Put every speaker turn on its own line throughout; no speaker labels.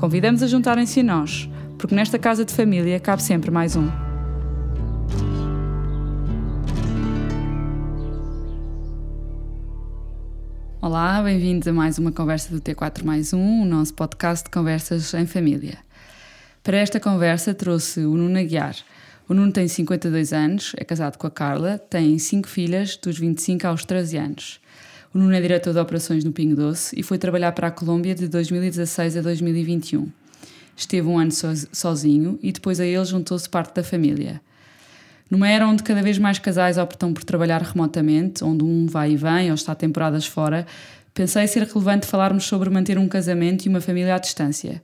Convidamos a juntarem-se a nós, porque nesta casa de família cabe sempre mais um. Olá, bem-vindos a mais uma conversa do T4 mais um, o nosso podcast de conversas em família. Para esta conversa trouxe o Nuno Aguiar. O Nuno tem 52 anos, é casado com a Carla, tem cinco filhas, dos 25 aos 13 anos. O Nuno é diretor de operações no Pingo Doce e foi trabalhar para a Colômbia de 2016 a 2021. Esteve um ano sozinho e depois a ele juntou-se parte da família. Numa era onde cada vez mais casais optam por trabalhar remotamente, onde um vai e vem ou está temporadas fora, pensei ser relevante falarmos sobre manter um casamento e uma família à distância.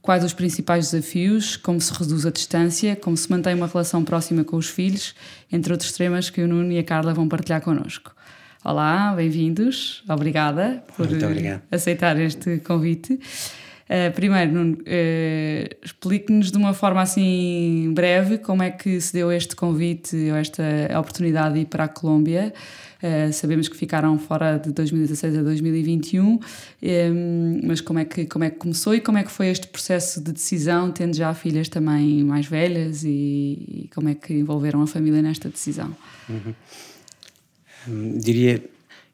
Quais os principais desafios, como se reduz a distância, como se mantém uma relação próxima com os filhos, entre outros temas que o Nuno e a Carla vão partilhar connosco. Olá, bem-vindos. Obrigada por aceitar este convite. Uh, primeiro, Nuno, uh, explique-nos de uma forma assim breve como é que se deu este convite ou esta oportunidade de ir para a Colômbia. Uh, sabemos que ficaram fora de 2016 a 2021, um, mas como é, que, como é que começou e como é que foi este processo de decisão, tendo já filhas também mais velhas e, e como é que envolveram a família nesta decisão?
Uhum. Hum, diria,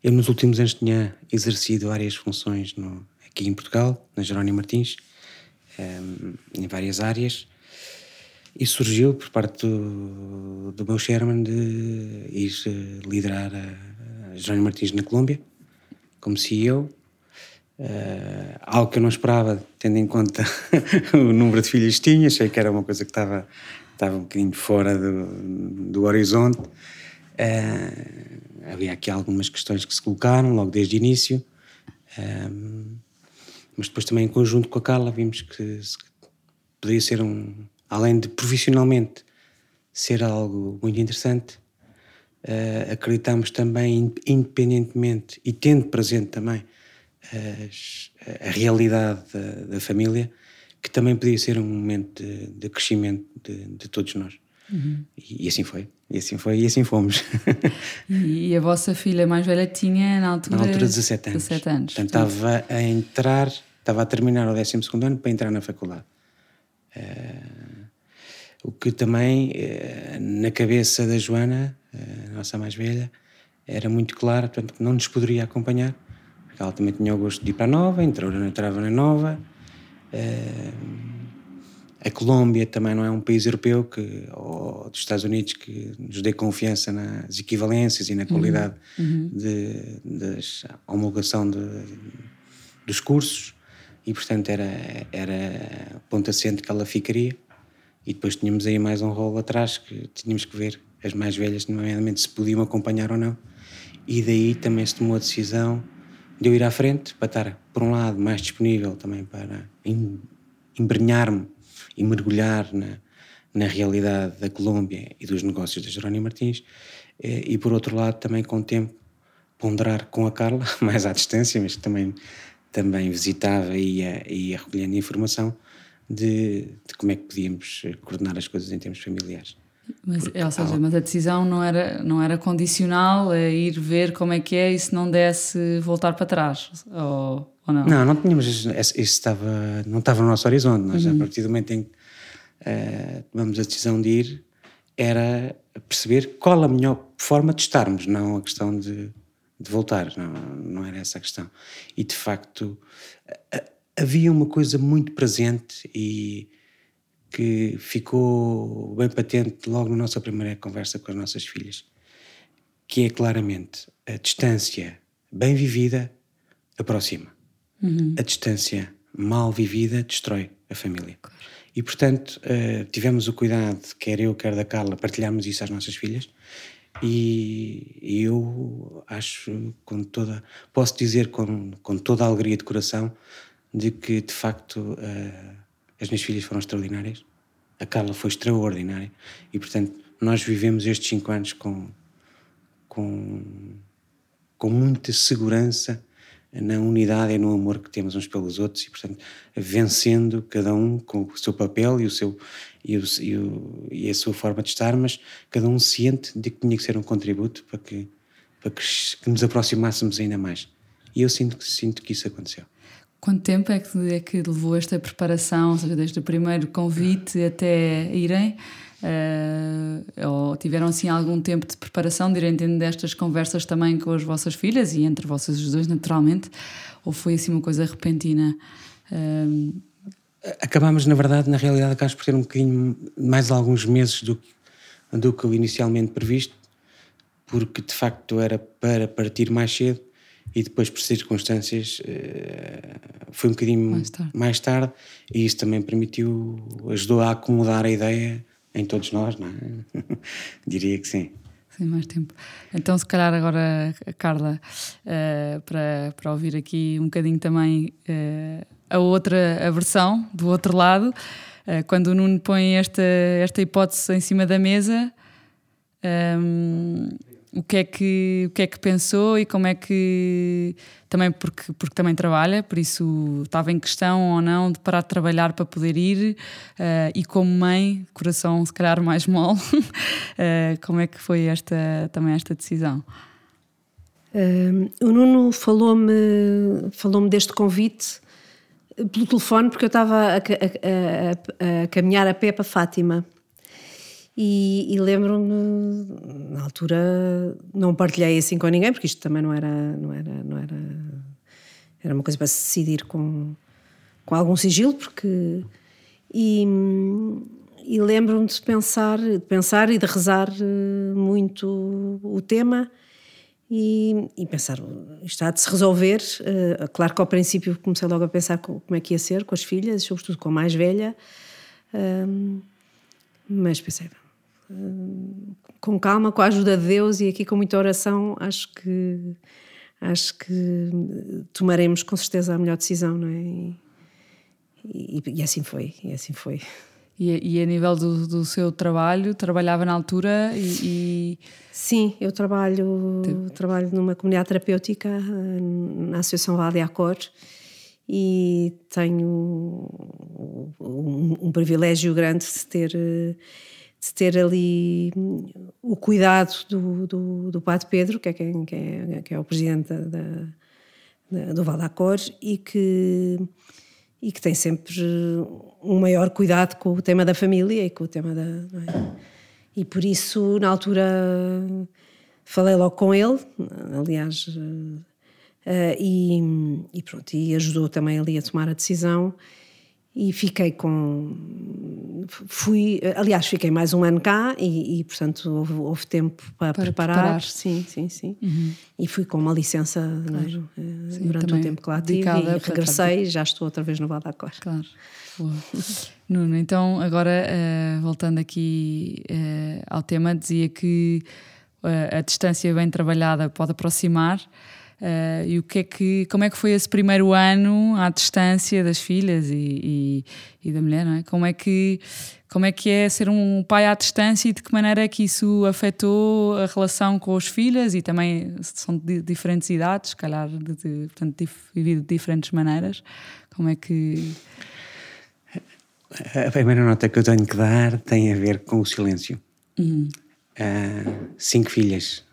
eu nos últimos anos tinha exercido várias funções no, aqui em Portugal, na Jerónimo Martins, um, em várias áreas, e surgiu por parte do, do meu chairman de ir uh, liderar a, a Jerónimo Martins na Colômbia, como CEO. Uh, algo que eu não esperava, tendo em conta o número de filhas que tinha, achei que era uma coisa que estava, estava um bocadinho fora do, do horizonte. Uh, havia aqui algumas questões que se colocaram logo desde o início, um, mas depois também em conjunto com a Carla vimos que poderia ser um, além de profissionalmente ser algo muito interessante, uh, acreditamos também independentemente e tendo presente também as, a realidade da, da, família, que também podia ser um momento de, de crescimento de, de todos nós. Uhum. E, e, assim foi, e assim foi, e assim fomos.
e a vossa filha mais velha tinha na altura,
na altura 17 anos.
17 anos.
Portanto, estava a entrar, estava a terminar o 12 ano para entrar na faculdade. Uh, o que também, uh, na cabeça da Joana, uh, nossa mais velha, era muito claro, portanto, que não nos poderia acompanhar, porque ela também tinha o gosto de ir para a nova, entrou, entrava na nova. Uh, a Colômbia também não é um país europeu que, ou dos Estados Unidos que nos dê confiança nas equivalências e na qualidade uhum. uhum. de, de homologação de, dos cursos e portanto era, era ponto assente que ela ficaria e depois tínhamos aí mais um rolo atrás que tínhamos que ver as mais velhas nomeadamente se podiam acompanhar ou não e daí também se tomou a decisão de eu ir à frente para estar por um lado mais disponível também para embrenhar-me e mergulhar na, na realidade da Colômbia e dos negócios da Jerónimo Martins, eh, e por outro lado também com o tempo ponderar com a Carla, mais à distância, mas que também, também visitava e ia, ia recolhendo informação de, de como é que podíamos coordenar as coisas em termos familiares.
Mas, ou seja, mas a decisão não era, não era condicional a ir ver como é que é e se não desse voltar para trás, ou, ou não?
Não, não tínhamos, isso estava, não estava no nosso horizonte, nós uhum. a partir do momento em que uh, tomamos a decisão de ir, era perceber qual a melhor forma de estarmos, não a questão de, de voltar, não, não era essa a questão. E de facto, havia uma coisa muito presente e que ficou bem patente logo na nossa primeira conversa com as nossas filhas, que é claramente a distância bem vivida aproxima. Uhum. A distância mal vivida destrói a família. E, portanto, uh, tivemos o cuidado, quer eu, quer da Carla, partilharmos isso às nossas filhas. E eu acho, com toda, posso dizer com, com toda a alegria de coração, de que de facto uh, as minhas filhas foram extraordinárias, a Carla foi extraordinária e, portanto, nós vivemos estes cinco anos com, com, com muita segurança na unidade e no amor que temos uns pelos outros e, portanto, vencendo cada um com o seu papel e, o seu, e, o, e, o, e a sua forma de estar, mas cada um ciente de que tinha que ser um contributo para que, para que, que nos aproximássemos ainda mais. E eu sinto, sinto que isso aconteceu.
Quanto tempo é que, é que levou esta preparação, ou seja, desde o primeiro convite até irem? Uh, ou tiveram assim algum tempo de preparação de irem tendo destas conversas também com as vossas filhas e entre vocês os dois, naturalmente? Ou foi assim uma coisa repentina? Uh...
Acabámos, na verdade, na realidade, acabámos por ter um bocadinho mais alguns meses do, do que inicialmente previsto, porque de facto era para partir mais cedo e depois, por circunstâncias, uh, foi um bocadinho mais tarde. mais tarde e isso também permitiu, ajudou a acomodar a ideia em todos nós, não é? Diria que sim.
Sim, mais tempo. Então, se calhar agora, Carla, uh, para, para ouvir aqui um bocadinho também uh, a outra a versão, do outro lado, uh, quando o Nuno põe esta, esta hipótese em cima da mesa, um, ehm, o que é que o que é que pensou e como é que também porque porque também trabalha por isso estava em questão ou não de parar de trabalhar para poder ir uh, e como mãe coração se calhar mais mole uh, como é que foi esta também esta decisão?
Uh, o Nuno falou-me falou-me deste convite pelo telefone porque eu estava a, a, a, a caminhar a pé para Fátima e, e lembro-me, na altura, não partilhei assim com ninguém, porque isto também não era, não era, não era, era uma coisa para se decidir com, com algum sigilo, porque. E, e lembro-me de pensar, de pensar e de rezar eh, muito o tema e, e pensar, há de se resolver. Uh, claro que ao princípio comecei logo a pensar como é que ia ser com as filhas, sobretudo com a mais velha, uh, mas pensei, com calma, com a ajuda de Deus e aqui com muita oração, acho que acho que tomaremos com certeza a melhor decisão, não é? E, e, e assim foi, e assim foi.
E, e a nível do, do, seu trabalho, trabalhava na altura e.
Sim, eu trabalho, trabalho numa comunidade terapêutica na Associação Vale Acor e tenho um, um privilégio grande de ter de ter ali hum, o cuidado do, do, do Padre Pedro, que é, quem, que é, que é o presidente da, da, do Valdacor, e que, e que tem sempre um maior cuidado com o tema da família e com o tema da. É? E por isso, na altura, falei logo com ele, aliás, uh, e, e pronto, e ajudou também ali a tomar a decisão e fiquei com. Fui, aliás, fiquei mais um ano cá e, e portanto, houve, houve, tempo para, para preparar. preparar. Sim, sim, sim. Uhum. E fui com uma licença claro. né, sim, durante o tempo que lá tive e regressei e já estou outra vez no Val Cor.
Claro. Nuno, então, agora uh, voltando aqui uh, ao tema, dizia que uh, a distância bem trabalhada pode aproximar. Uh, e o que é que, como é que foi esse primeiro ano à distância das filhas e, e, e, da mulher, é? Como é, que, como é que é ser um pai à distância e de que maneira é que isso afetou a relação com as filhas e também são de diferentes idades, se calhar, de, de, portanto, vivido de diferentes maneiras. Como é que...
A primeira nota que eu tenho que dar tem a ver com o silêncio. Uhum. Uh, cinco filhas,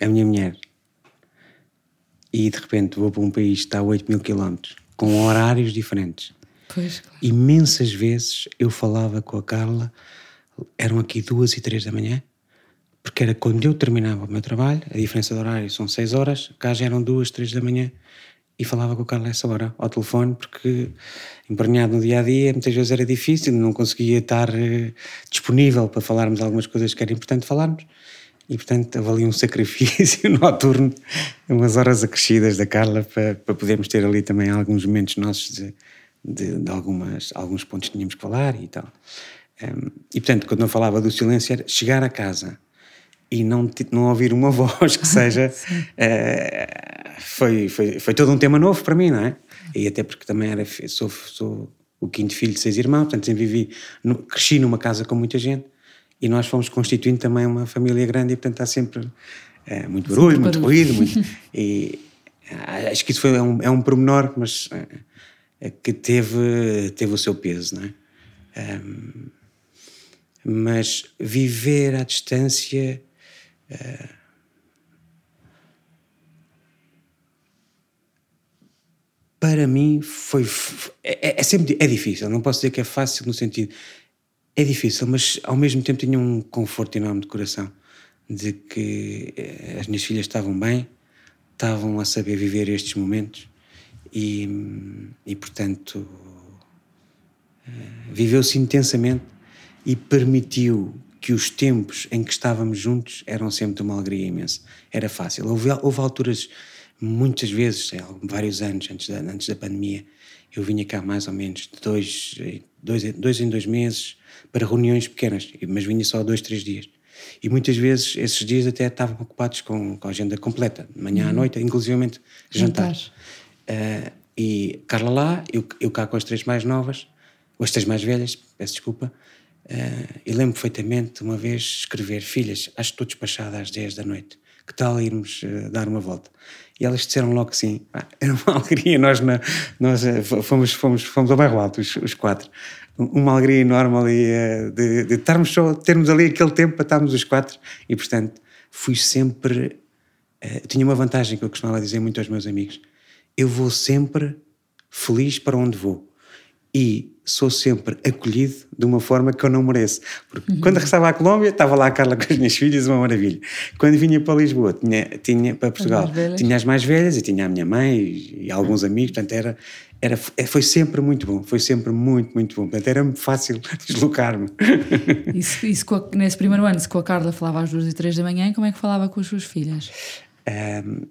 a minha mulher, e de repente vou para um país que está a 8 mil quilómetros, com horários diferentes.
Pois, claro.
Imensas vezes eu falava com a Carla, eram aqui duas e três da manhã, porque era quando eu terminava o meu trabalho, a diferença de horário são seis horas, cá já eram duas, três da manhã, e falava com a Carla essa hora, ao telefone, porque empenhado no dia a dia, muitas vezes era difícil, não conseguia estar uh, disponível para falarmos algumas coisas que era importante falarmos. E, portanto, ali um sacrifício noturno, umas horas acrescidas da Carla para, para podermos ter ali também alguns momentos nossos de, de, de algumas, alguns pontos que tínhamos que falar e tal. Um, e, portanto, quando eu falava do silêncio, era chegar a casa e não, não ouvir uma voz que seja. uh, foi, foi, foi todo um tema novo para mim, não é? E até porque também era, sou, sou o quinto filho de seis irmãos, portanto sempre vivi, no, cresci numa casa com muita gente e nós fomos constituindo também uma família grande e portanto há sempre é, muito barulho, muito ruído, muito, e acho que isso foi, é, um, é um pormenor, mas é, que teve, teve o seu peso, não é? Um, mas viver à distância para mim foi é, é, sempre é difícil não posso dizer que é fácil no sentido é difícil mas ao mesmo tempo tinha um conforto enorme de coração. De que eh, as minhas filhas estavam bem estavam a saber viver estes momentos e, e portanto eh, viveu-se intensamente e permitiu que os tempos em que estávamos juntos eram sempre de uma alegria imensa. Era fácil. Houve, houve alturas muitas vezes, sei, vários anos antes da, antes da pandemia, eu vinha cá mais ou menos de dois, dois, dois em dois meses para reuniões pequenas, mas vinha só dois, três dias. E muitas vezes esses dias até estavam ocupados com, com a agenda completa, de manhã uhum. à noite, inclusivamente jantar. jantar. Uh, e Carla lá, eu, eu cá com as três mais novas, ou as três mais velhas, peço desculpa, uh, e lembro perfeitamente uma vez escrever: Filhas, acho que estou despachada às 10 da noite, que tal irmos uh, dar uma volta? E elas disseram logo assim, era uma alegria, nós, na, nós eh, fomos, fomos, fomos ao bairro alto, os, os quatro, uma alegria enorme ali eh, de, de estarmos só, termos ali aquele tempo para estarmos os quatro. E portanto fui sempre, uh, tinha uma vantagem que eu costumava dizer muito aos meus amigos, eu vou sempre feliz para onde vou e sou sempre acolhido de uma forma que eu não mereço. Porque uhum. quando regressava à Colômbia, estava lá a Carla com as minhas filhas, uma maravilha. Quando vinha para Lisboa, tinha, tinha para Portugal, as tinha as mais velhas e tinha a minha mãe e, e alguns uhum. amigos, portanto era, era, foi sempre muito bom, foi sempre muito, muito bom. Portanto era fácil deslocar-me.
Isso, isso a, nesse primeiro ano, se com a Carla falava às duas e três da manhã, como é que falava com as suas filhas?
Um,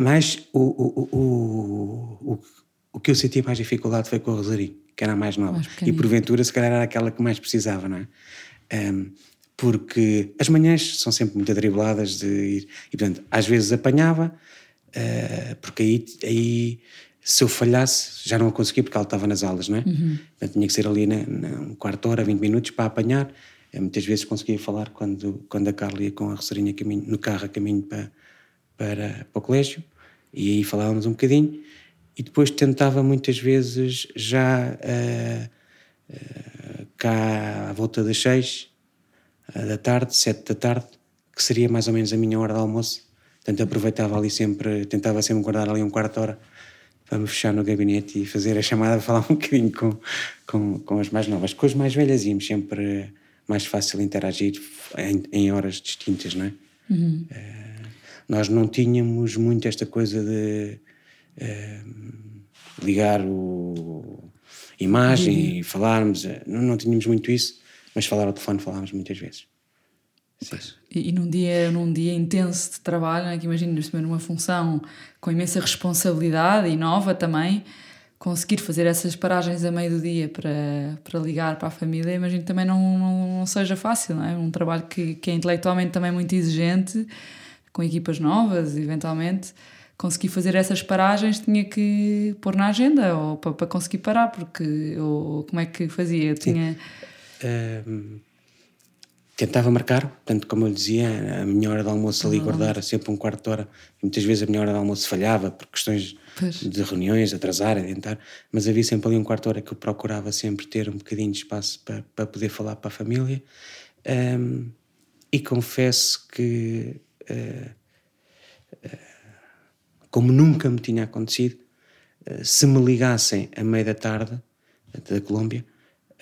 mais o, o, o, o, que eu senti mais dificuldade foi com a Rosarinho, que era a mais nova. Mais e porventura, se calhar, era aquela que mais precisava, não é? Um, porque as manhãs são sempre muito atribuladas de ir. E, portanto, às vezes apanhava, uh, porque aí, aí se eu falhasse, já não a conseguia porque ela estava nas aulas, não é? Uhum. Portanto, tinha que ser ali na, na, um quarto hora, 20 minutos para apanhar. Uh, muitas vezes conseguia falar quando, quando a Carla ia com a Rosarinha caminho, no carro a caminho para, para, para o colégio. E aí falávamos um bocadinho e depois tentava muitas vezes já uh, uh, cá à volta das seis uh, da tarde, sete da tarde, que seria mais ou menos a minha hora de almoço. Portanto, aproveitava ali sempre, tentava sempre guardar ali um quarto de hora para me fechar no gabinete e fazer a chamada, falar um bocadinho com, com, com as mais novas. Com as mais velhas íamos sempre mais fácil interagir em, em horas distintas, não é? Uhum. nós não tínhamos muito esta coisa de Ehm, ligar o imagem uhum. e falarmos. Eh, não, não tínhamos muito isso, mas falar ao telefone falávamos muitas vezes.
E, e, num, dia, num dia intenso de trabalho, né, que imagino-nos numa função com imensa responsabilidade e nova também, conseguir fazer essas paragens a meio do dia para, para ligar para a família, imagino também não, não, não seja fácil, não é? Um trabalho que, que é intelectualmente também muito exigente, com equipas novas, eventualmente conseguir fazer essas paragens tinha que pôr na agenda ou para, para conseguir parar, porque eu, como é que fazia? Tinha.
Um, tentava marcar, portanto, como eu dizia, a minha hora de almoço ali, ah, guardar sempre um quarto de hora. E muitas vezes a minha hora de almoço falhava por questões pois. de reuniões, atrasar, adiantar, mas havia sempre ali um quarto de hora que eu procurava sempre ter um bocadinho de espaço para, para poder falar para a família. Um, e confesso que. Uh, uh, como nunca me tinha acontecido, eh, se me ligassem a meio da tarde da Colômbia,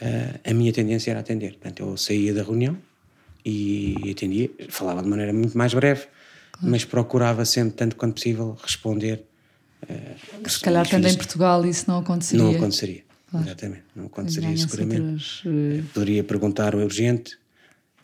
eh, a minha tendência era atender. Portanto, eu saía da reunião e atendia, falava de maneira muito mais breve, claro. mas procurava sempre, tanto quanto possível, responder.
Eh, se calhar, estando em Portugal, isso não aconteceria.
Não aconteceria, claro. exatamente. Não aconteceria seguramente. Outros, uh... Poderia perguntar o urgente,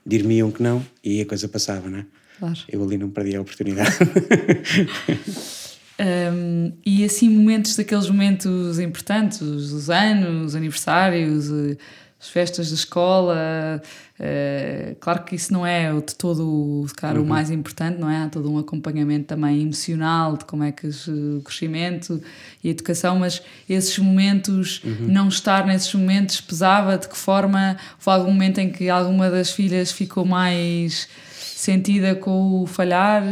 dir-me-iam que não e a coisa passava, não é? Claro. Eu ali não perdi a oportunidade.
Um, e assim, momentos daqueles momentos importantes, os anos, os aniversários, eh, as festas da escola. Uh, claro que isso não é de todo claro, uhum. o mais importante, não é? Há todo um acompanhamento também emocional de como é que o crescimento e a educação, mas esses momentos, uhum. não estar nesses momentos pesava, de que forma foi algum momento em que alguma das filhas ficou mais sentida com o falhar?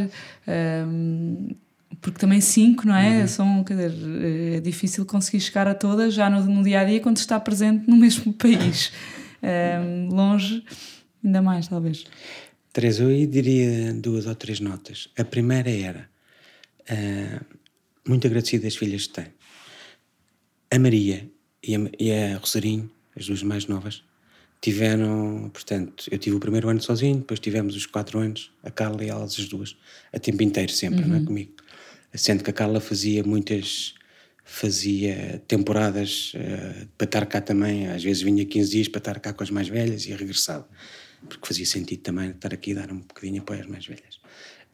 Um, porque também cinco, não é? Uhum. São, quer dizer, é difícil conseguir chegar a todas já no, no dia a dia quando está presente no mesmo país. Um, longe, ainda mais, talvez.
Teresa, eu diria duas ou três notas. A primeira era uh, muito agradecida das filhas que tem. A Maria e a, e a Rosarinho, as duas mais novas, tiveram, portanto, eu tive o primeiro ano sozinho, depois tivemos os quatro anos, a Carla e elas as duas, a tempo inteiro sempre, uhum. não é, uhum. comigo sendo que a Carla fazia muitas fazia temporadas uh, para estar cá também, às vezes vinha 15 dias para estar cá com as mais velhas e regressava, porque fazia sentido também estar aqui e dar um bocadinho apoio às mais velhas.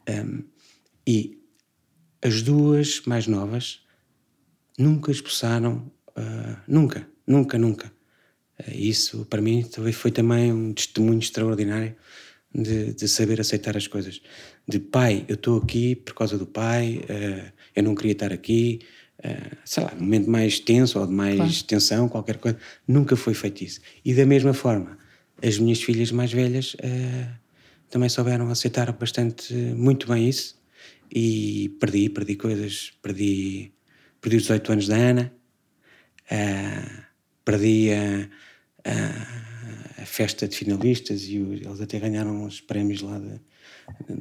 Um, e as duas mais novas nunca expulsaram, uh, nunca, nunca, nunca. Uh, isso para mim foi também um testemunho extraordinário de, de, saber aceitar as coisas. De pai, eu estou aqui por causa do pai, uh, eu não queria estar aqui, uh, sei lá, um momento mais tenso ou de mais claro. tensão, qualquer coisa. Nunca foi feito isso. E da mesma forma, as minhas filhas mais velhas uh, também souberam aceitar bastante, muito bem isso. E perdi, perdi coisas, perdi, perdi os 18 anos da Ana, perdi a a festa de finalistas e o, eles até ganharam os prémios lá de,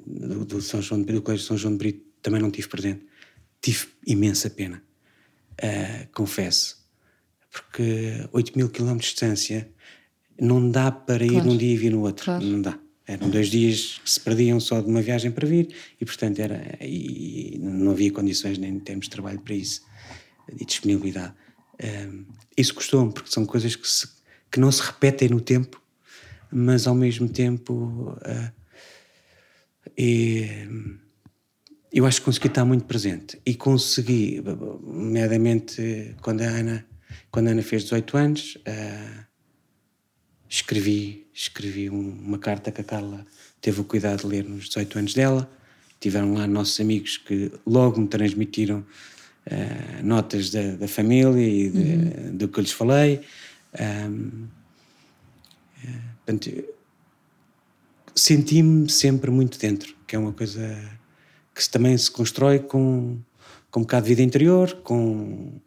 do, do, São João de Brito, do Colégio São João de Brito, também não tive presente. Tive imensa pena, uh, confesso, porque 8 mil quilómetros de distância não dá para ir claro. num dia e vir no outro, claro. não dá. Eram dois dias que se perdiam só de uma viagem para vir e, portanto, era, e não havia condições nem termos de trabalho para isso e disponibilidade. Um, ah, isso custou-me, porque são coisas que se que não se repetem no tempo, mas ao mesmo tempo uh, e, eu acho que consegui estar muito presente e consegui, nomeadamente quando a Ana, quando a Ana fez 18 anos, uh, escrevi, escrevi uma carta que a Carla teve o cuidado de ler nos 18 anos dela. Tiveram lá nossos amigos que logo me transmitiram uh, notas da, da, família e de, uhum. do que eu lhes falei. Um, portanto, senti-me sempre muito dentro, que é uma coisa que também se constrói com, com um bocado de vida interior, com,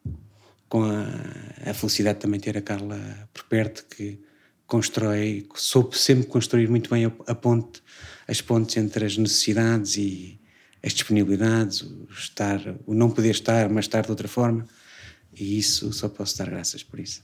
com a, a felicidade de também ter a Carla por perto, que constrói, soube sempre construir muito bem a, a ponte, as pontes entre as necessidades e as disponibilidades, o estar, o não poder estar, mas estar de outra forma, e isso só posso dar graças por isso.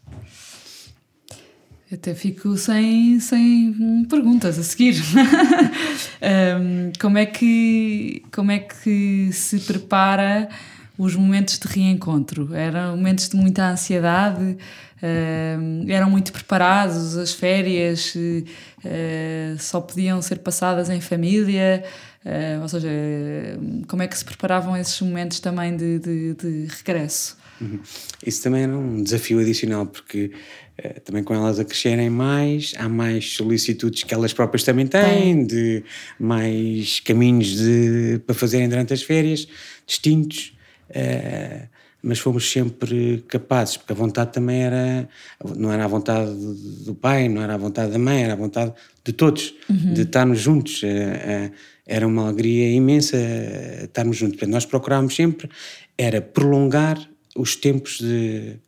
Até fico sem, sem perguntas a seguir. um, como, é que, como é que se prepara os momentos de reencontro? Eram momentos de muita ansiedade? Eram muito preparados? As férias uh, só podiam ser passadas em família? Uh, ou seja, como é que se preparavam esses momentos também de, de, de regresso?
Uhum. Isso também era um desafio adicional, porque também com elas a crescerem mais, há mais solicitudes que elas próprias também têm, de mais caminhos de, para fazerem durante as férias, distintos. Uh, mas fomos sempre capazes, porque a vontade também era, não era a vontade do pai, não era a vontade da mãe, era a vontade de todos, uhum. de estarmos juntos. Uh, era uma alegria imensa estarmos juntos. Portanto, nós procurámos sempre era prolongar os tempos de,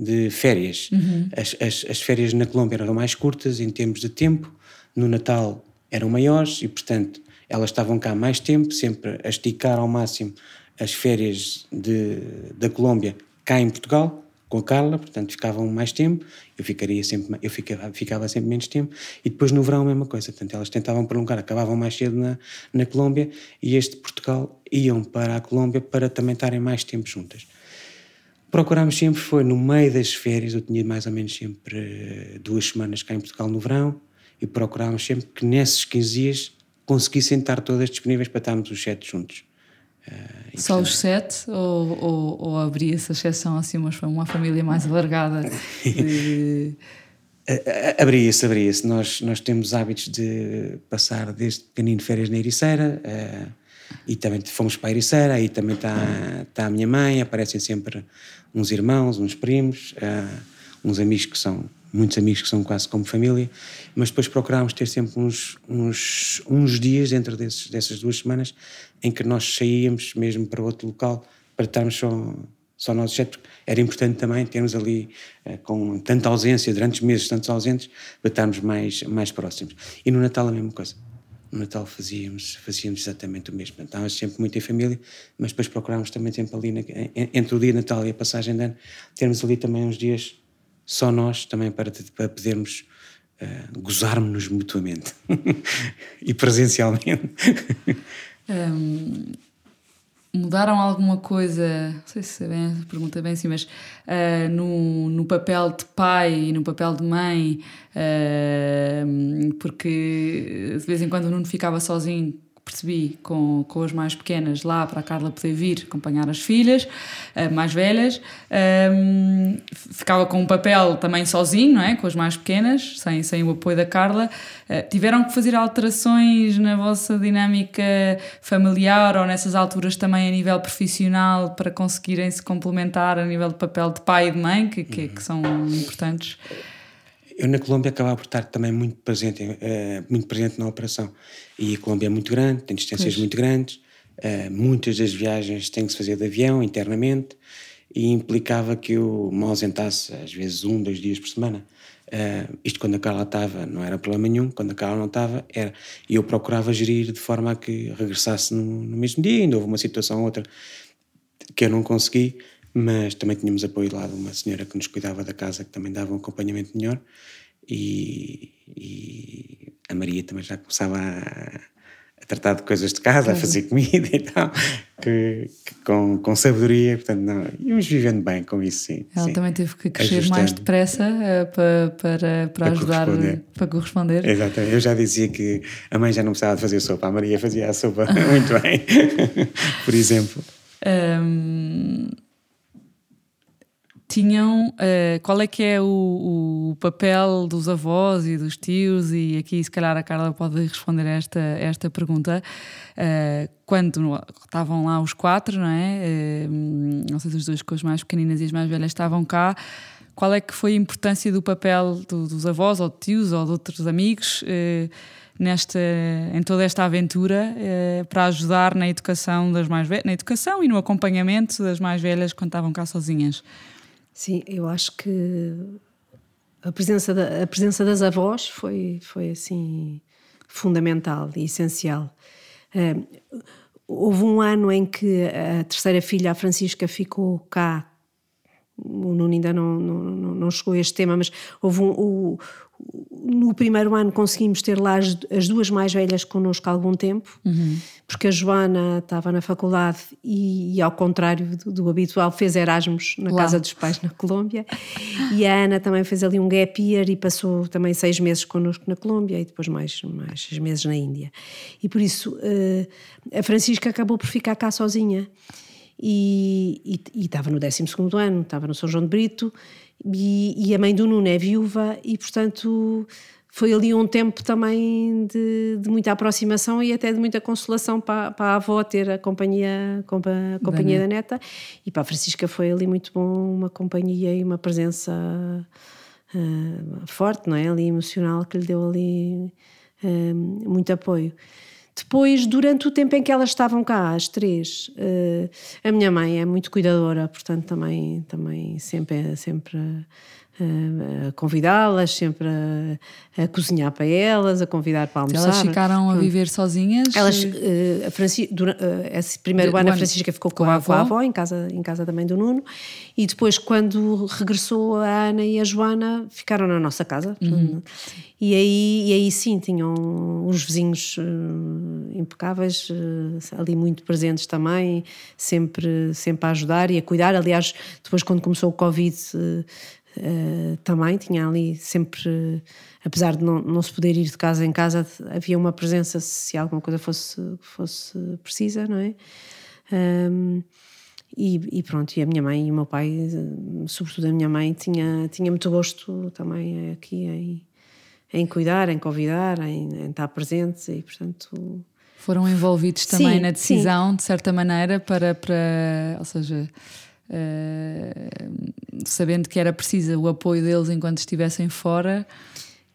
de férias. Uhum. As, as, as, férias na Colômbia eram mais curtas em termos de tempo, no Natal eram maiores e, portanto, elas estavam cá mais tempo, sempre a esticar ao máximo as férias de, da Colômbia cá em Portugal, com a Carla, portanto ficavam mais tempo, eu ficaria sempre, eu ficava, ficava sempre menos tempo, e depois no verão a mesma coisa, portanto elas tentavam prolongar, acabavam mais cedo na, na Colômbia, e este Portugal iam para a Colômbia para também estarem mais tempo juntas. Procurámos sempre, foi no meio das férias, eu tinha mais ou menos sempre eh, duas semanas cá em Portugal no verão, e procurámos sempre que nesses 15 dias conseguissem estar todas disponíveis para estarmos os sete juntos.
Uh, Só os sete? Ou, ou, ou abria essa exceção assim, mas foi uma família mais alargada? De...
Abria-se, abria-se. Nós, nós temos hábitos de passar desde pequenino férias na Ericeira uh, e também fomos para a Ericeira, aí também está tá a minha mãe, aparecem sempre uns irmãos, uns primos, uh, uns amigos que são, muitos amigos que são quase como família, mas depois procurámos ter sempre uns, uns, uns dias dentro desses, dessas duas semanas em que nós saíamos mesmo para outro local para estarmos só só nós, exceto, era importante também termos ali, uh, com tanta ausência, durante meses tantos ausentes, para estarmos mais, mais próximos. E no Natal a mesma coisa. No Natal fazíamos, fazíamos exatamente o mesmo. Estávamos sempre muito em família, mas depois procurámos também sempre ali, na, entre o dia de Natal e a passagem de ano, termos ali também uns dias só nós, também para, para podermos uh, gozarmos-nos mutuamente e presencialmente.
um mudaram alguma coisa, não sei se é bem, pergunta bem assim, mas uh, no, no papel de pai e no papel de mãe, uh, porque de vez em quando o Nuno ficava sozinho percebi com, com as mais pequenas lá para a Carla poder vir acompanhar as filhas uh, mais velhas um, ficava com um papel também sozinho não é? Com as mais pequenas sem, sem o apoio da Carla. Uh, tiveram que fazer alterações na vossa dinâmica familiar ou nessas alturas também a nível profissional para conseguirem se complementar a nível de papel de pai e de mãe que, que, que são importantes
eu na Colômbia acabava por estar também muito presente, uh, muito presente na operação. E a Colômbia é muito grande, tem distâncias pois. muito grandes, uh, muitas das viagens têm que se fazer de avião, internamente, e implicava que eu me ausentasse às vezes um, dois dias por semana. Uh, isto quando a Carla estava não era problema nenhum, quando a Carla não estava era. E eu procurava gerir de forma a que regressasse no, no mesmo dia, ainda houve uma situação ou outra que eu não consegui, mas também tínhamos apoio lá de uma senhora que nos cuidava da casa, que também dava um acompanhamento melhor, e, e a Maria também já começava a, a, tratar de coisas de casa, a fazer comida e tal, que, que com, com sabedoria, portanto, não, íamos vivendo bem com isso, sim.
Ela
sim.
também teve que crescer Ajustando. mais depressa uh, para, para, para ajudar, corresponder. para corresponder.
Exatamente, eu já dizia que a mãe já não precisava de fazer sopa, a Maria fazia a sopa muito bem, por exemplo.
Um tinham uh, qual é que é o, o, papel dos avós e dos tios? E aqui se calhar a Carla pode responder esta esta pergunta. Uh, quando estavam lá os quatro não é? Uh, não sei se os dois com as mais pequeninas e as mais velhas estavam cá. Qual é que foi a importância do papel do, dos avós ou de tios ou de outros amigos nesta em toda esta aventura para ajudar na educação das mais velhas na educação e no acompanhamento das mais velhas quando estavam cá sozinhas
Sim, eu acho que a presença, da, a presença das avós foi, foi assim fundamental e essencial. Uh, houve um ano em que a terceira filha, a Francisca, ficou cá. O Nuno ainda não, não, não chegou a este tema, mas houve um, o, no primeiro ano conseguimos ter lá as, as duas mais velhas connosco há algum tempo, uhum. porque a Joana estava na faculdade e, e ao contrário do, do, habitual, fez Erasmus na casa dos pais na Colômbia. e a Ana também fez ali um gap year e passou também seis meses connosco na Colômbia e depois mais, mais seis meses na Índia. E por isso uh, a Francisca acabou por ficar cá sozinha. E, e, e estava no 12 ano, estava no São João de Brito e, e, a mãe do Nuno é viúva e, portanto, foi ali um tempo também de, de muita aproximação e até de muita consolação para, para a avó ter a companhia, a companhia da, neta. E para a Francisca foi ali muito bom uma companhia e uma presença uh, forte, não é? Ali emocional, que lhe deu ali uh, muito apoio. Depois, durante o tempo em que elas estavam cá, as três, uh, a minha mãe é muito cuidadora, portanto também, também sempre, sempre a convidá-las, sempre a, a, cozinhar para elas, a convidar para almoçar.
Elas ficaram a viver sozinhas?
Elas, uh, a Franci, durante, uh, esse primeiro ano a Francisca ficou com, com a, avó, a avó em casa, em casa também do Nuno e depois quando regressou a Ana e a Joana ficaram na nossa casa uhum. e, aí, e aí sim tinham os vizinhos uh, impecáveis ali muito presentes também, sempre, sempre a ajudar e a cuidar, aliás depois quando começou o Covid Uh, também tinha ali sempre, apesar de não, não se poder ir de casa em casa, havia uma presença se alguma coisa fosse, fosse precisa, não é? Um, e, e, pronto, e a minha mãe e o meu pai, sobretudo a minha mãe, tinha, tinha muito gosto também aqui em, em cuidar, em convidar, em, em estar presente e, portanto.
Foram envolvidos também sim, na decisão, sim. de certa maneira, para, para ou seja, uh, sabendo que era preciso o apoio deles enquanto estivessem fora.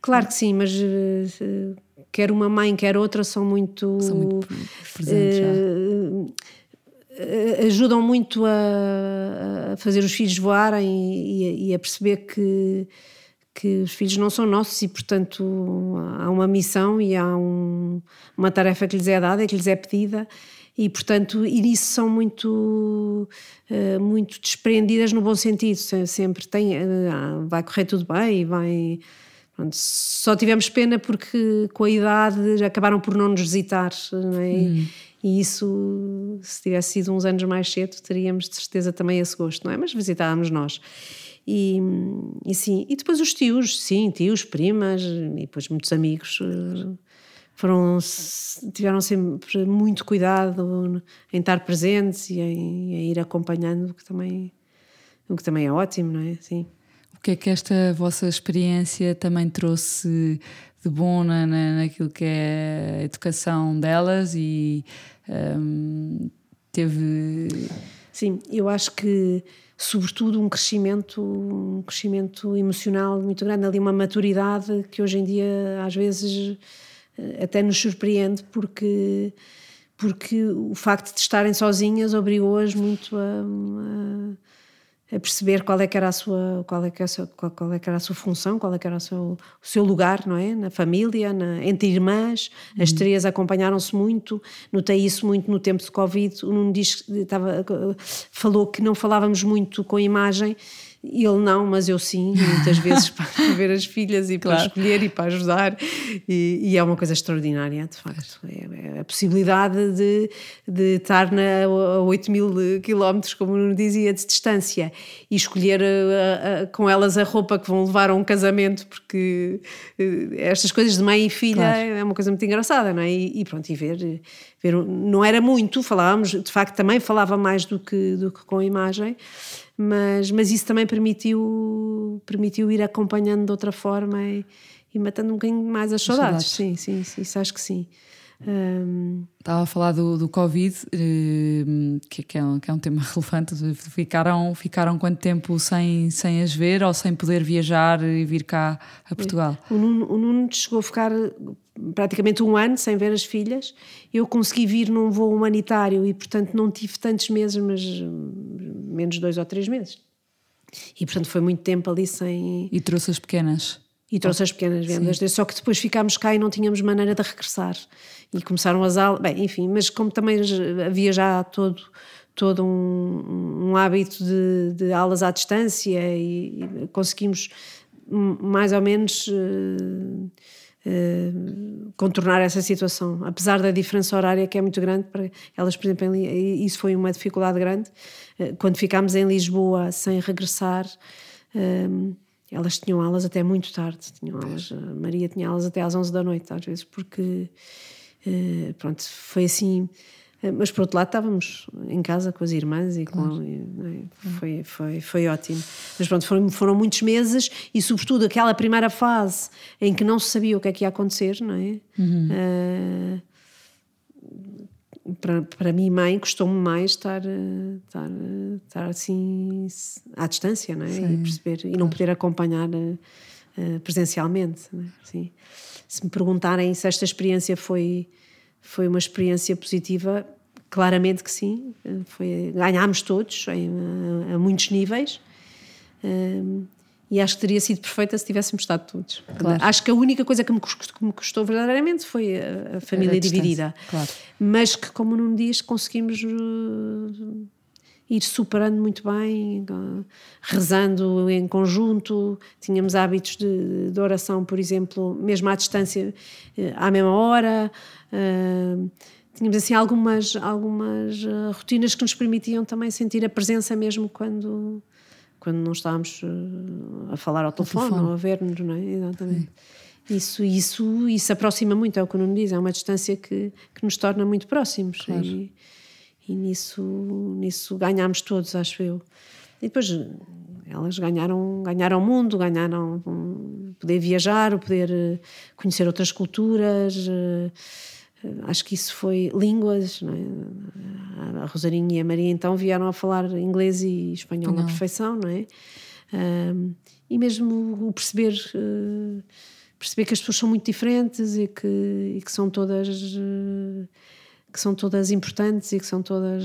Claro que sim, mas uh, quer uma mãe, quer outra, são muito.
São muito presentes. Uh,
ajudam muito a, a, fazer os filhos voarem e, e, a perceber que, que os filhos não são nossos e, portanto, há uma missão e há um, uma tarefa que lhes é dada e que lhes é pedida e portanto e nisso são muito uh, muito desprendidas no bom sentido sempre tem uh, vai correr tudo bem e vai pronto, só tivemos pena porque com a idade acabaram por não nos visitar não é? Hum. E isso, se tivesse sido uns anos mais cedo, teríamos de certeza também esse gosto, não é? Mas visitávamos nós. E, e sim, e depois os tios, sim, tios, primas, e depois muitos amigos eh, foram, tiveram sempre muito cuidado em estar presentes e em, em ir acompanhando, o que também, o que também é ótimo, não é? Sim.
O que é que esta vossa experiência também trouxe de bom na, na, naquilo que é a educação delas e um, teve.
Sim, eu acho que sobretudo um crescimento um crescimento emocional muito grande ali uma maturidade que hoje em dia às vezes até nos surpreende porque porque o facto de estarem sozinhas obrigou-as muito a, a perceber qual é que era a sua qual é que era a sua, qual, qual é que era a sua função qual é que era o seu, o seu lugar não é? Na família na, entre irmãs. Uhum. as três acompanharam-se muito notei isso muito no tempo de covid. O Nuno diz estava falou que não falávamos muito com imagem ele não, mas eu sim, muitas vezes para ver as filhas e para escolher e para ajudar, e, e, é uma coisa extraordinária, de facto. É, é a possibilidade de, de estar na, a 8 mil quilómetros, como nos dizia, de distância, e escolher a, a, a, com elas a roupa que vão levar a um casamento, porque eh, estas coisas de mãe e filha claro. é uma coisa muito engraçada, não é? E, e pronto, e ver, ver, não era muito, falávamos, de facto também falava mais do que, do que com a imagem mas, mas isso também permitiu, permitiu ir acompanhando de outra forma e, e matando um bocadinho mais as saudades. saudades. Sim, sim, sim, isso acho que sim. Um...
Estava a falar do, do Covid, eh, que, que, é um, que é um tema relevante. Ficaram, ficaram quanto tempo sem, sem as ver ou sem poder viajar e vir cá a Portugal?
O Nuno, o Nuno chegou a ficar praticamente um ano sem ver as filhas. Eu consegui vir num voo humanitário e, portanto, não tive tantos meses, mas menos dois ou três meses. E, portanto, foi muito tempo ali sem.
E trouxe as pequenas?
E trouxe as pequenas vendas, Sim. só que depois ficámos cá e não tínhamos maneira de regressar. E começaram as aulas, bem, enfim, mas como também havia já todo, todo um, um hábito de, de, aulas à distância e, e conseguimos mais ou menos. Uh, Uh, contornar essa situação, apesar da diferença horária que é muito grande para elas, por exemplo, isso foi uma dificuldade grande. Uh, quando ficámos em Lisboa sem regressar, uh, elas tinham aulas até muito tarde. Tinham aulas, a Maria tinha aulas até às 11 da noite, às vezes, porque pronto, foi assim. Mas por outro lado estávamos em casa com as irmãs e claro. com, é? foi, foi, foi ótimo. Mas pronto, foram, foram muitos meses e sobretudo aquela primeira fase em que não se sabia o que é que ia acontecer, não é? Uhum. Uh, para, para mim, mãe, custou-me mais estar, estar, estar assim à distância, não é? E perceber e não poder acompanhar uh, presencialmente, é? Sim. Se me perguntarem se esta experiência foi foi uma experiência positiva, claramente que sim. Foi, ganhámos todos em, a, a, muitos níveis. Um, e acho que teria sido perfeita se tivéssemos estado todos. Claro. Acho que a única coisa que me custou, que me custou verdadeiramente foi a, a família a dividida. Claro. Mas que, como não diz, conseguimos uh, ir superando muito bem, uh, rezando em conjunto. Tínhamos hábitos de, de oração, por exemplo, mesmo à distância, uh, à mesma hora. Uh, tínhamos assim algumas, algumas uh, rotinas que nos permitiam também sentir a presença mesmo quando, quando não estávamos uh, a falar ao telefone, telefone, ou a ver-nos, não é? Exatamente. Isso, isso, isso aproxima muito, é o que o Nuno diz, é uma distância que, que nos torna muito próximos. Claro. E, e nisso, nisso ganhámos todos, acho eu. E depois elas ganharam, ganharam o mundo, ganharam um, poder viajar, o poder eh, conhecer outras culturas. Uh, acho que isso foi línguas. É? A Rosarinha e a Maria então vieram a falar inglês e espanhol não. na perfeição, não é? Um, e mesmo o perceber. Uh, perceber que as pessoas são muito diferentes e que, e que são todas que são todas importantes e que são todas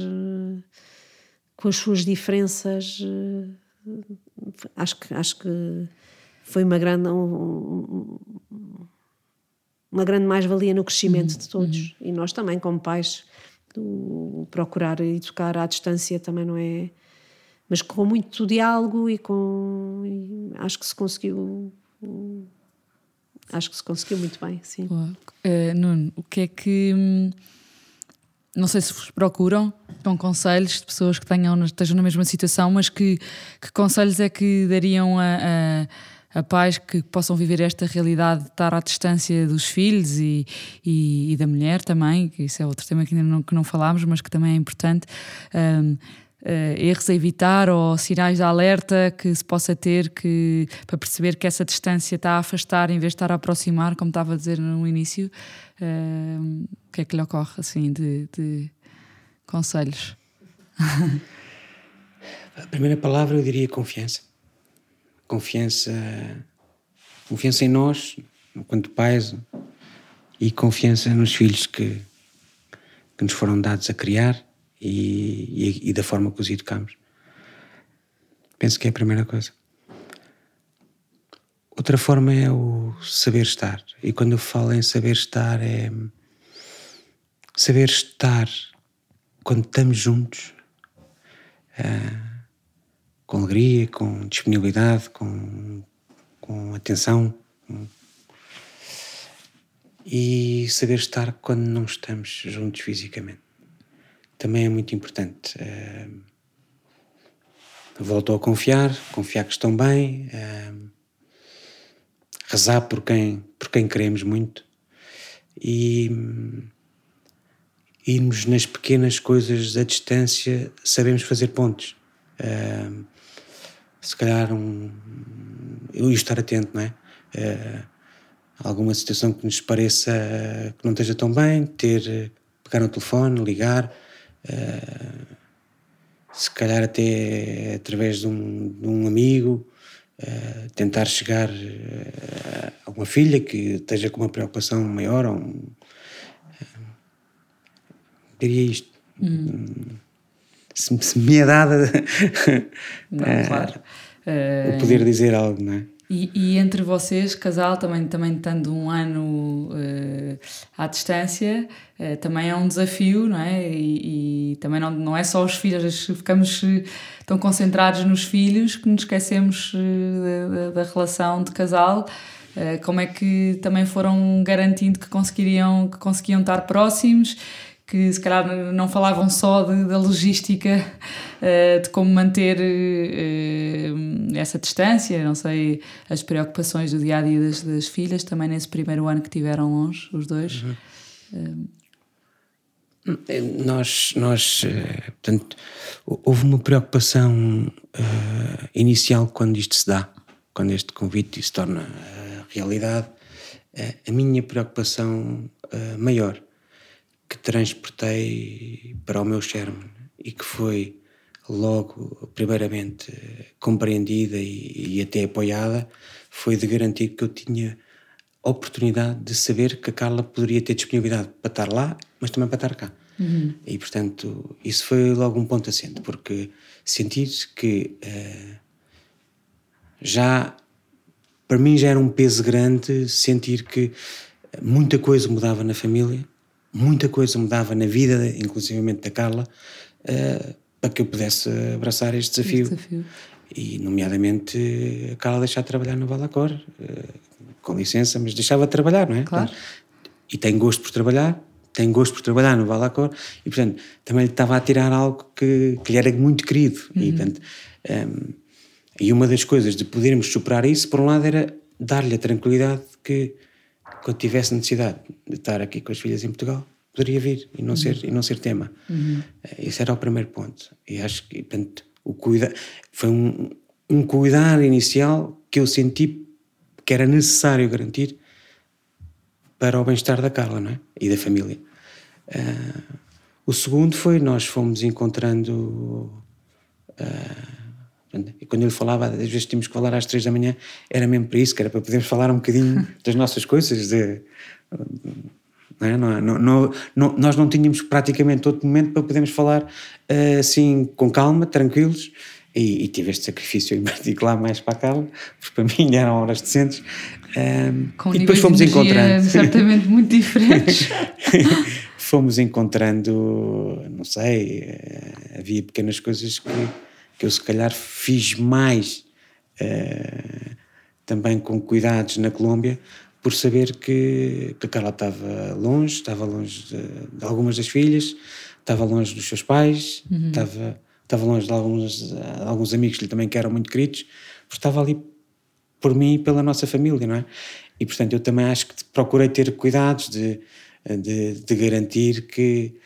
com as suas diferenças acho que acho que foi uma grande um, uma grande mais-valia no crescimento uhum, de todos. uhum. e nós também como pais do, procurar educar à distância também não é mas com muito diálogo e com e acho que se conseguiu acho que se conseguiu muito bem sim.
Uh, Nuno o que é que hum, não sei se vos procuram com conselhos de pessoas que tenham, estejam na mesma situação, mas que, que conselhos é que dariam a, a, a, pais que possam viver esta realidade de estar à distância dos filhos e, e, e da mulher também, que isso é outro tema que ainda não, que não falámos, mas que também é importante. Um, Uh, erros a evitar ou sinais de alerta que se possa ter que, para perceber que essa distância está a afastar em vez de estar a aproximar, como estava a dizer no início. Uh, o que é que lhe ocorre assim de, de conselhos?
a primeira palavra eu diria confiança. Confiança, confiança em nós, enquanto pais, e confiança nos filhos que, que nos foram dados a criar e, e, e da forma que os educamos. Penso que é a primeira coisa. Outra forma é o saber estar. E quando eu falo em saber estar, é saber estar quando estamos juntos, uh, com alegria, com disponibilidade, com, com atenção. E saber estar quando não estamos juntos fisicamente também é muito importante. Uh, volto a confiar, confiar que estão bem, uh, rezar por quem, por quem queremos muito e irmos nas pequenas coisas à distância, sabemos fazer pontes. Uh, se calhar um, eu estar atento, não é? Uh, alguma situação que nos pareça que não esteja tão bem, ter pegar no telefone, ligar, Uh, se calhar até através de um, de um amigo, uh, tentar chegar a uma filha que esteja com uma preocupação maior. Ou um, diria isto. Hum. Se, se, me é dada
não, claro.
o poder dizer algo, não é?
E, e, entre vocês, casal, também, também estando um ano uh, à distância, uh, também é um desafio, não é? E, e, também não, não é só os filhos, ficamos uh, tão concentrados nos filhos que nos esquecemos da, da, relação de casal. como é que também foram garantindo que conseguiriam, que conseguiam estar próximos que se calhar não falavam só de, da logística uh, de como manter uh, essa distância, não sei, as preocupações do dia a dia das, das, filhas, também nesse primeiro ano que tiveram longe, os dois. Uhum.
Uh. Nós, nós portanto, houve uma preocupação inicial quando isto se dá, quando este convite se torna realidade. a minha preocupação maior que transportei para o meu Sherman e que foi logo, primeiramente, compreendida e, e, até apoiada, foi de garantir que eu tinha oportunidade de saber que a Carla poderia ter disponibilidade para estar lá, mas também para estar cá. Uhum. E, portanto, isso foi logo um ponto assente, porque sentir que uh, já, para mim, já era um peso grande sentir que muita coisa mudava na família muita coisa mudava na vida, inclusivamente da Carla, uh, para que eu pudesse abraçar este desafio. Este desafio. E, nomeadamente, a Carla deixar de trabalhar no Valacor, uh, com licença, mas deixava de trabalhar, não é?
Claro.
E tem gosto por trabalhar, tem gosto por trabalhar no Valacor, e, portanto, também lhe estava a tirar algo que, que lhe era muito querido. Uhum. E, portanto, um, ehm, e uma das coisas de podermos superar isso, por um lado, era dar-lhe a tranquilidade que quando tivesse necessidade de estar aqui com as filhas em Portugal, poderia vir e não, uhum. ser, e não ser tema. Uhum. Esse era o primeiro ponto. E acho que, portanto, o cuida foi um, um cuidar inicial que eu senti que era necessário garantir para o bem-estar da Carla não é? e da família. Uh, o segundo foi nós fomos encontrando. Uh, e quando ele falava, às vezes tínhamos que falar às três da manhã, era mesmo para isso, que era para podermos falar um bocadinho das nossas coisas. De, não é? não, não, não, nós não tínhamos praticamente outro momento para podermos falar uh, assim com calma, tranquilos. E, e, tive este sacrifício em particular mais para a Carla, porque para mim eram horas decentes. Um,
Com e depois fomos encontrando. Certamente muito diferentes.
fomos encontrando, não sei, eh, havia pequenas coisas que, que eu se calhar fiz mais uh, também com cuidados na Colômbia, por saber que, que a Carla estava longe, estava longe de, de, algumas das filhas, estava longe dos seus pais, uhum. estava, estava longe de alguns, alguns amigos que lhe também que eram muito queridos, porque estava ali por mim e pela nossa família, não é? E portanto eu também acho que procurei ter cuidados de, de, de garantir que,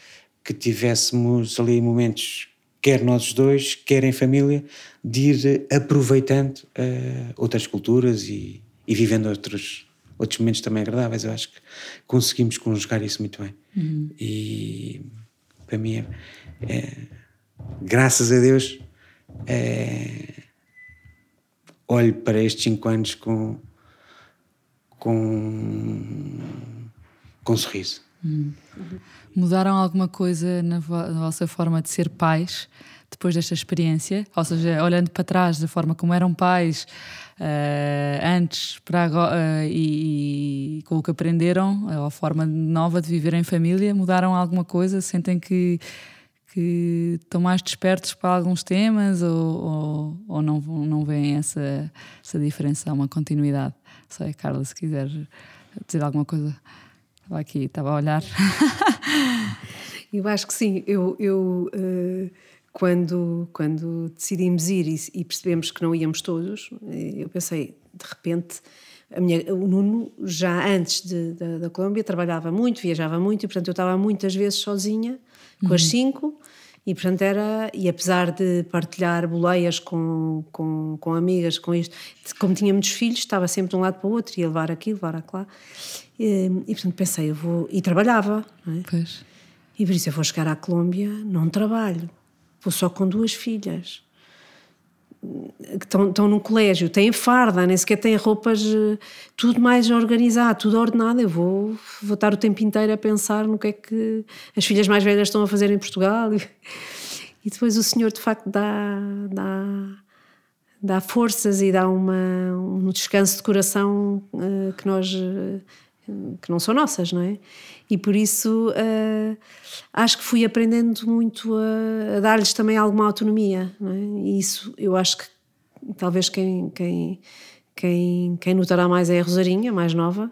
que tivéssemos ali momentos, quer nós dois, quer em família, de ir aproveitando uh, outras culturas e, e vivendo outros, outros momentos também agradáveis. Eu acho que conseguimos conjugar isso muito bem. Uhum. E para mim é, é, graças a Deus, é, olho para estes cinco anos com, com, com um sorriso. Uhum.
Mudaram alguma coisa na, vo na vossa forma de ser pais depois desta experiência? Ou seja, olhando para trás da forma como eram pais uh, antes para agora, uh, e, e, com o que aprenderam, a forma nova de viver em família, mudaram alguma coisa? Sentem que, que estão mais despertos para alguns temas ou, ou, ou não, não veem essa, essa diferença? Há uma continuidade? Sei, Carla, se quiser dizer alguma coisa. Estava aqui, estava a olhar.
eu acho que sim. Eu, eu uh, quando, quando decidimos ir e, e, percebemos que não íamos todos, eu pensei, de repente, a minha, o Nuno, já antes de, de, da Colômbia, trabalhava muito, viajava muito, e portanto eu estava muitas vezes sozinha, com uhum. as cinco, e portanto era, e apesar de partilhar boleias com, com, com amigas, com isto, como tinha muitos filhos, estava sempre de um lado para o outro, ia levar aqui, levar lá. E, e portanto pensei, eu vou. E trabalhava, não é? Pois. E por isso eu vou chegar à Colômbia, não trabalho, vou só com duas filhas que estão, estão no colégio, têm farda, nem sequer têm roupas, eh, tudo mais organizado, tudo ordenado. Eu vou, vou estar o tempo inteiro a pensar no que é que as filhas mais velhas estão a fazer em Portugal. E, e depois o Senhor, de facto, dá, dá, dá forças e dá uma, um descanso de coração uh, que nós. Uh, que não são nossas, não é? E por isso uh, acho que fui aprendendo muito a, a dar-lhes também alguma autonomia, não é? E isso eu acho que talvez quem, quem, quem, quem notará mais é a Rosarinha, mais nova,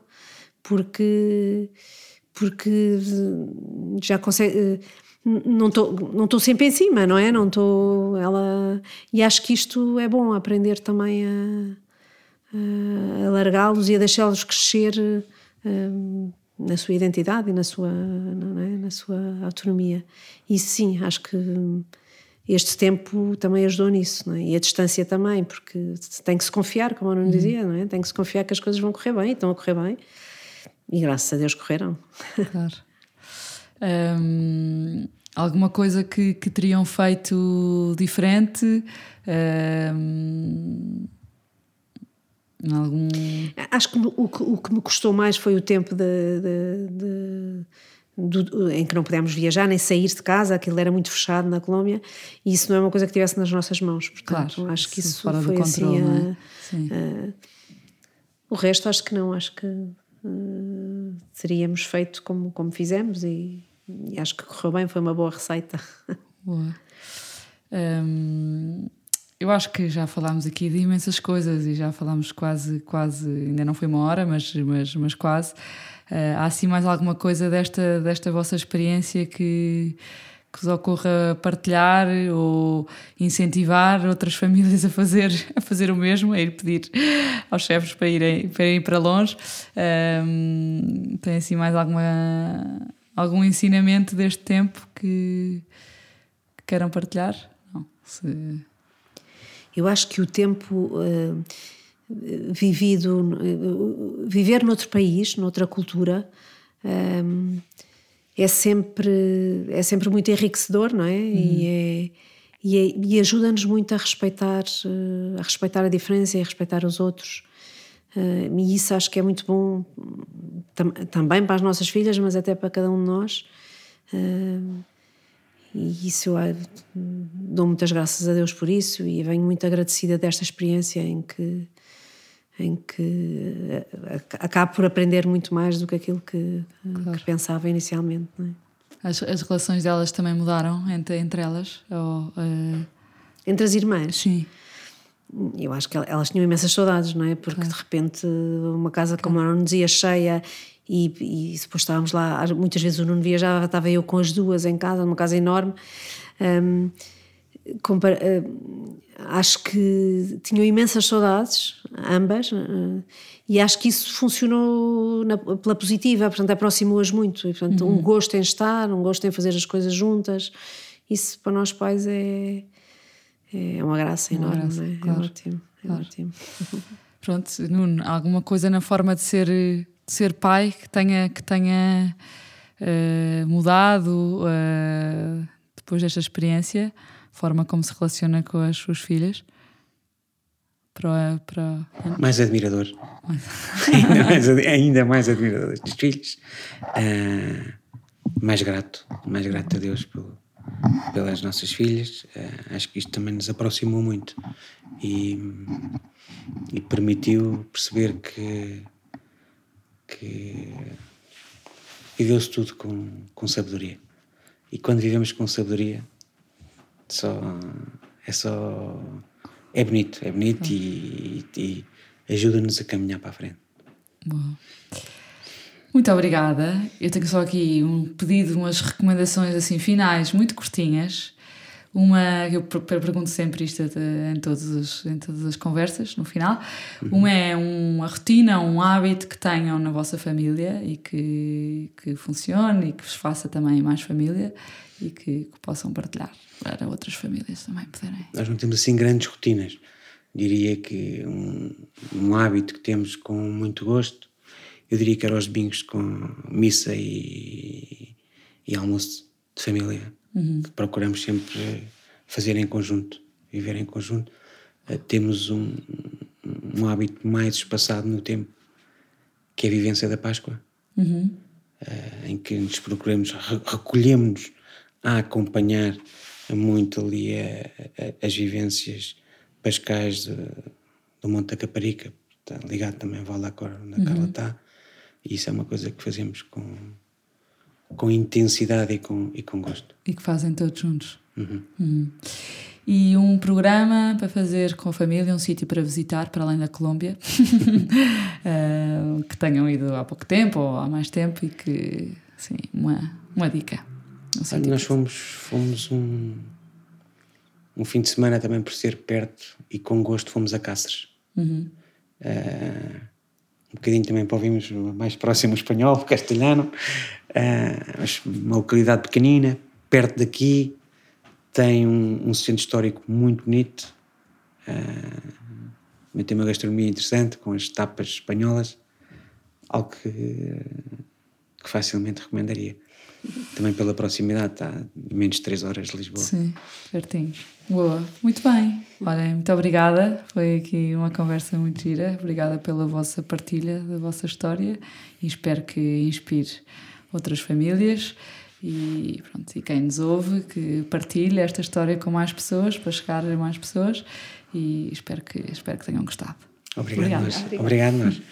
porque, porque já consegue. Não estou não estou sempre em cima, não é? Não estou. Ela. E acho que isto é bom, aprender também a, a largá-los e a deixá-los crescer Na sua identidade e na sua, é? na sua autonomia. E sim, acho que este tempo também ajudou nisso, é? e a distância também, porque tem que se confiar, como eu não uhum. dizia, não é? tem que se confiar que as coisas vão correr bem, e estão a correr bem, e graças a Deus correram.
Claro. Um, alguma coisa que, que teriam feito diferente? Algum...
Acho que o, o, que me custou mais foi o tempo de, de, de, de, em que não pudemos viajar nem sair de casa, aquilo era muito fechado na Colômbia e isso não é uma coisa que tivesse nas nossas mãos. Portanto, claro, acho que isso fora foi assim. Controle, assim. É? Uh, o resto acho que não, acho que uh, teríamos feito como, como fizemos e, e, acho que correu bem, foi uma boa receita.
Boa. Um eu acho que já falámos aqui de imensas coisas e já falámos quase, quase, ainda não foi uma hora, mas, mas, mas quase. Uh, há assim mais alguma coisa desta, desta vossa experiência que, que vos ocorra partilhar ou incentivar outras famílias a fazer, a fazer o mesmo, a ir pedir aos chefes para irem para, ir para longe? Uh, tem assim mais alguma algum ensinamento deste tempo que, que queiram partilhar? Não. Se...
Eu acho que o tempo uh, vivido, uh, viver noutro país, noutra cultura, um, é sempre é sempre muito enriquecedor, não é? Uhum. E, é, e, é, e ajuda-nos muito a respeitar a respeitar a diferença e a respeitar os outros. Uh, e isso acho que é muito bom tam, também para as nossas filhas, mas até para cada um de nós. Uh, e isso eu ah, dou muitas graças a Deus por isso e venho muito agradecida desta experiência em que em que acabo por aprender muito mais do que aquilo que, claro. que pensava inicialmente. É?
As, as relações delas também mudaram entre, entre elas? Ou, uh...
Entre as irmãs?
Sim
eu acho que elas tinham imensas saudades, não é? Porque claro. de repente uma casa, como claro. não dizia, cheia e, e depois estávamos lá, muitas vezes o Nuno viajava, estava eu com as duas em casa, numa casa enorme. Um, compara, uh, acho que tinham imensas saudades, ambas, uh, e acho que isso funcionou na, pela positiva, portanto aproximou-as muito. E, portanto, uhum. um gosto em estar, um gosto em fazer as coisas juntas. Isso para nós pais é é uma graça uma enorme, graça, é? Claro, é ótimo. É claro. ótimo.
Pronto, Nuno, alguma coisa na forma de ser, de ser pai que tenha, que tenha uh, mudado uh, depois desta experiência, forma como se relaciona com as suas filhas? Para, para...
Mais admirador. ainda, mais, ainda mais admirador dos filhos. Uh, mais grato, mais grato a Deus pelo, pelas nossas filhas. Uh, acho que isto também nos aproximou muito e, e permitiu perceber que, que viveu-se tudo com, com sabedoria. E quando vivemos com sabedoria, só, é só. É bonito, é bonito e, e, ajuda-nos a caminhar para a frente.
Muito obrigada. Eu tenho só aqui um pedido, umas recomendações assim finais, muito curtinhas. Uma, eu pergunto sempre isto em, todos em todas as conversas, no final. Uhum. Uma é uma rotina, um hábito que tenham na vossa família e que, que funcione e que vos faça também mais família e que, que possam partilhar para outras famílias também poderem.
Nós não temos assim grandes rotinas. Diria que um, um hábito que temos com muito gosto eu diria que era aos domingos com missa e, e almoço de família, uhum. procuramos sempre fazer em conjunto, viver em conjunto. Uh, temos um, um hábito mais espaçado no tempo, que é a vivência da Páscoa, uhum. uh, em que nos procuramos, recolhemos a acompanhar muito ali a, a, as vivências pascais do Monte da Caparica, está ligado também ao Val da Cor, onde a uhum. Carla está, e isso é uma coisa que fazemos com, com intensidade e com, e com gosto.
E que fazem todos juntos. Uhum. Uhum. E um programa para fazer com a família, um sítio para visitar para além da Colômbia, uh, que tenham ido há pouco tempo ou há mais tempo e que, sim, uma, uma dica.
Um nós fomos, fomos um, um fim de semana também por ser perto e com gosto fomos a Cáceres. Uhum. Uh, um bocadinho também para ouvirmos mais próximo espanhol, castelhano, uh, uma localidade pequenina, perto daqui, tem um, um centro histórico muito bonito, uh, tem uma gastronomia interessante, com as tapas espanholas, algo que, que facilmente recomendaria. Também pela proximidade, está menos de 3 horas de Lisboa.
Sim, certinho. Boa, muito bem. Olha, muito obrigada. Foi aqui uma conversa muito gira. Obrigada pela vossa partilha da vossa história e espero que inspire outras famílias e, pronto, e quem nos ouve que partilhe esta história com mais pessoas para chegar a mais pessoas e espero que, espero que tenham gostado.
Obrigado, Obrigada. Nós. Obrigado, nós.